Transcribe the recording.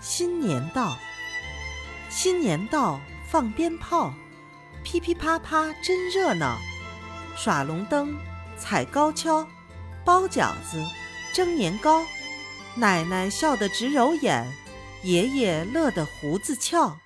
新年到新年到放鞭炮噼噼啪啪真热闹。耍龙灯踩高跷包饺子蒸年糕。奶奶笑得直揉眼爷爷乐得胡子翘。